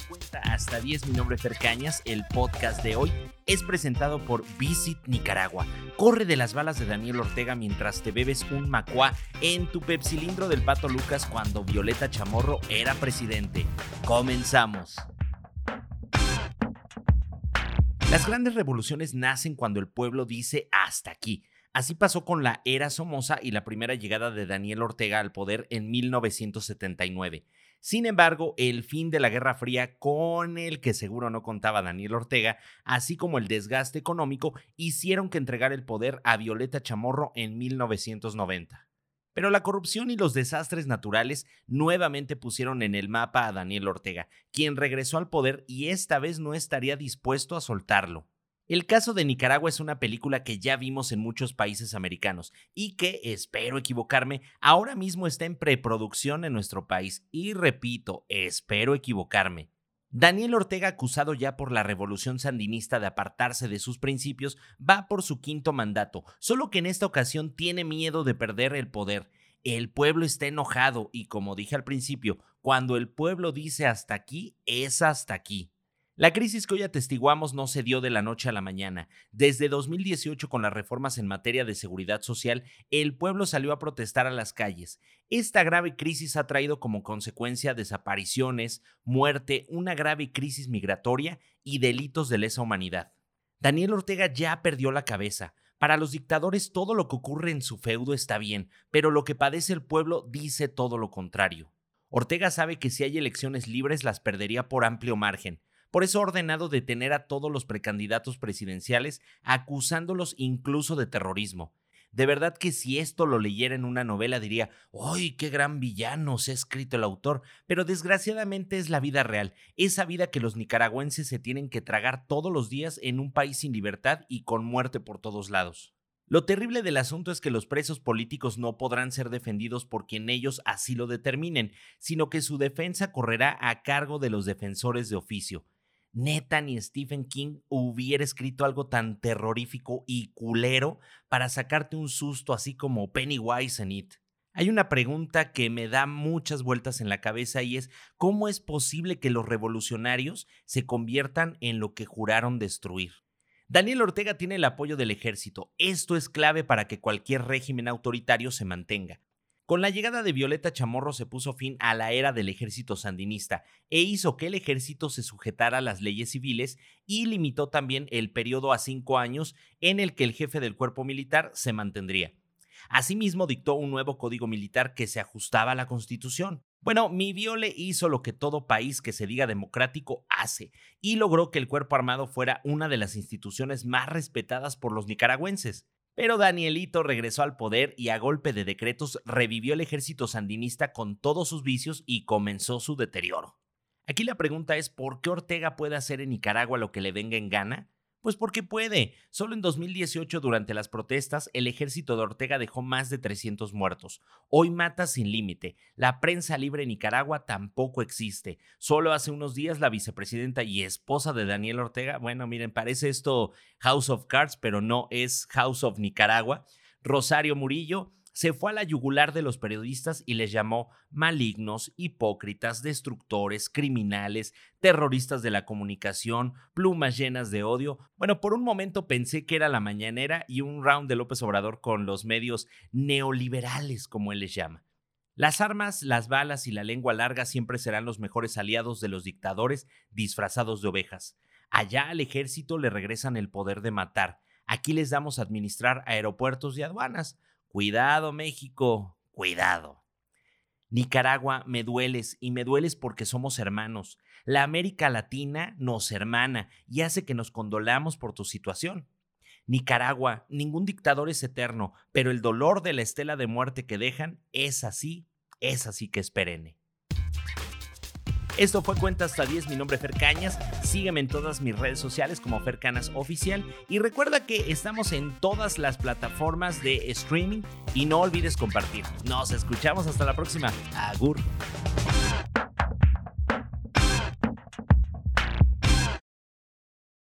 cuenta hasta 10. Mi nombre es Fer Cañas. El podcast de hoy es presentado por Visit Nicaragua. Corre de las balas de Daniel Ortega mientras te bebes un macuá en tu pepsilindro del Pato Lucas cuando Violeta Chamorro era presidente. Comenzamos. Las grandes revoluciones nacen cuando el pueblo dice hasta aquí. Así pasó con la era Somoza y la primera llegada de Daniel Ortega al poder en 1979. Sin embargo, el fin de la Guerra Fría, con el que seguro no contaba Daniel Ortega, así como el desgaste económico, hicieron que entregara el poder a Violeta Chamorro en 1990. Pero la corrupción y los desastres naturales nuevamente pusieron en el mapa a Daniel Ortega, quien regresó al poder y esta vez no estaría dispuesto a soltarlo. El caso de Nicaragua es una película que ya vimos en muchos países americanos y que, espero equivocarme, ahora mismo está en preproducción en nuestro país. Y repito, espero equivocarme. Daniel Ortega, acusado ya por la revolución sandinista de apartarse de sus principios, va por su quinto mandato, solo que en esta ocasión tiene miedo de perder el poder. El pueblo está enojado y como dije al principio, cuando el pueblo dice hasta aquí, es hasta aquí. La crisis que hoy atestiguamos no se dio de la noche a la mañana. Desde 2018, con las reformas en materia de seguridad social, el pueblo salió a protestar a las calles. Esta grave crisis ha traído como consecuencia desapariciones, muerte, una grave crisis migratoria y delitos de lesa humanidad. Daniel Ortega ya perdió la cabeza. Para los dictadores todo lo que ocurre en su feudo está bien, pero lo que padece el pueblo dice todo lo contrario. Ortega sabe que si hay elecciones libres las perdería por amplio margen. Por eso ha ordenado detener a todos los precandidatos presidenciales, acusándolos incluso de terrorismo. De verdad que si esto lo leyera en una novela diría, ¡ay, qué gran villano se ha escrito el autor! Pero desgraciadamente es la vida real, esa vida que los nicaragüenses se tienen que tragar todos los días en un país sin libertad y con muerte por todos lados. Lo terrible del asunto es que los presos políticos no podrán ser defendidos por quien ellos así lo determinen, sino que su defensa correrá a cargo de los defensores de oficio, neta ni Stephen King hubiera escrito algo tan terrorífico y culero para sacarte un susto así como Pennywise en It. Hay una pregunta que me da muchas vueltas en la cabeza y es ¿cómo es posible que los revolucionarios se conviertan en lo que juraron destruir? Daniel Ortega tiene el apoyo del ejército. Esto es clave para que cualquier régimen autoritario se mantenga. Con la llegada de Violeta Chamorro se puso fin a la era del ejército sandinista e hizo que el ejército se sujetara a las leyes civiles y limitó también el periodo a cinco años en el que el jefe del cuerpo militar se mantendría. Asimismo, dictó un nuevo código militar que se ajustaba a la constitución. Bueno, mi Viole hizo lo que todo país que se diga democrático hace y logró que el cuerpo armado fuera una de las instituciones más respetadas por los nicaragüenses. Pero Danielito regresó al poder y a golpe de decretos revivió el ejército sandinista con todos sus vicios y comenzó su deterioro. Aquí la pregunta es, ¿por qué Ortega puede hacer en Nicaragua lo que le venga en gana? Pues porque puede. Solo en 2018, durante las protestas, el ejército de Ortega dejó más de 300 muertos. Hoy mata sin límite. La prensa libre en Nicaragua tampoco existe. Solo hace unos días la vicepresidenta y esposa de Daniel Ortega, bueno, miren, parece esto House of Cards, pero no es House of Nicaragua. Rosario Murillo se fue a la yugular de los periodistas y les llamó malignos, hipócritas, destructores, criminales, terroristas de la comunicación, plumas llenas de odio. Bueno, por un momento pensé que era la mañanera y un round de López Obrador con los medios neoliberales, como él les llama. Las armas, las balas y la lengua larga siempre serán los mejores aliados de los dictadores disfrazados de ovejas. Allá al ejército le regresan el poder de matar. Aquí les damos a administrar aeropuertos y aduanas. Cuidado México, cuidado. Nicaragua, me dueles y me dueles porque somos hermanos. La América Latina nos hermana y hace que nos condolamos por tu situación. Nicaragua, ningún dictador es eterno, pero el dolor de la estela de muerte que dejan es así, es así que es perenne. Esto fue Cuenta hasta 10, mi nombre es Fer Cañas, sígueme en todas mis redes sociales como Fer Canas Oficial y recuerda que estamos en todas las plataformas de streaming y no olvides compartir. Nos escuchamos hasta la próxima. Agur.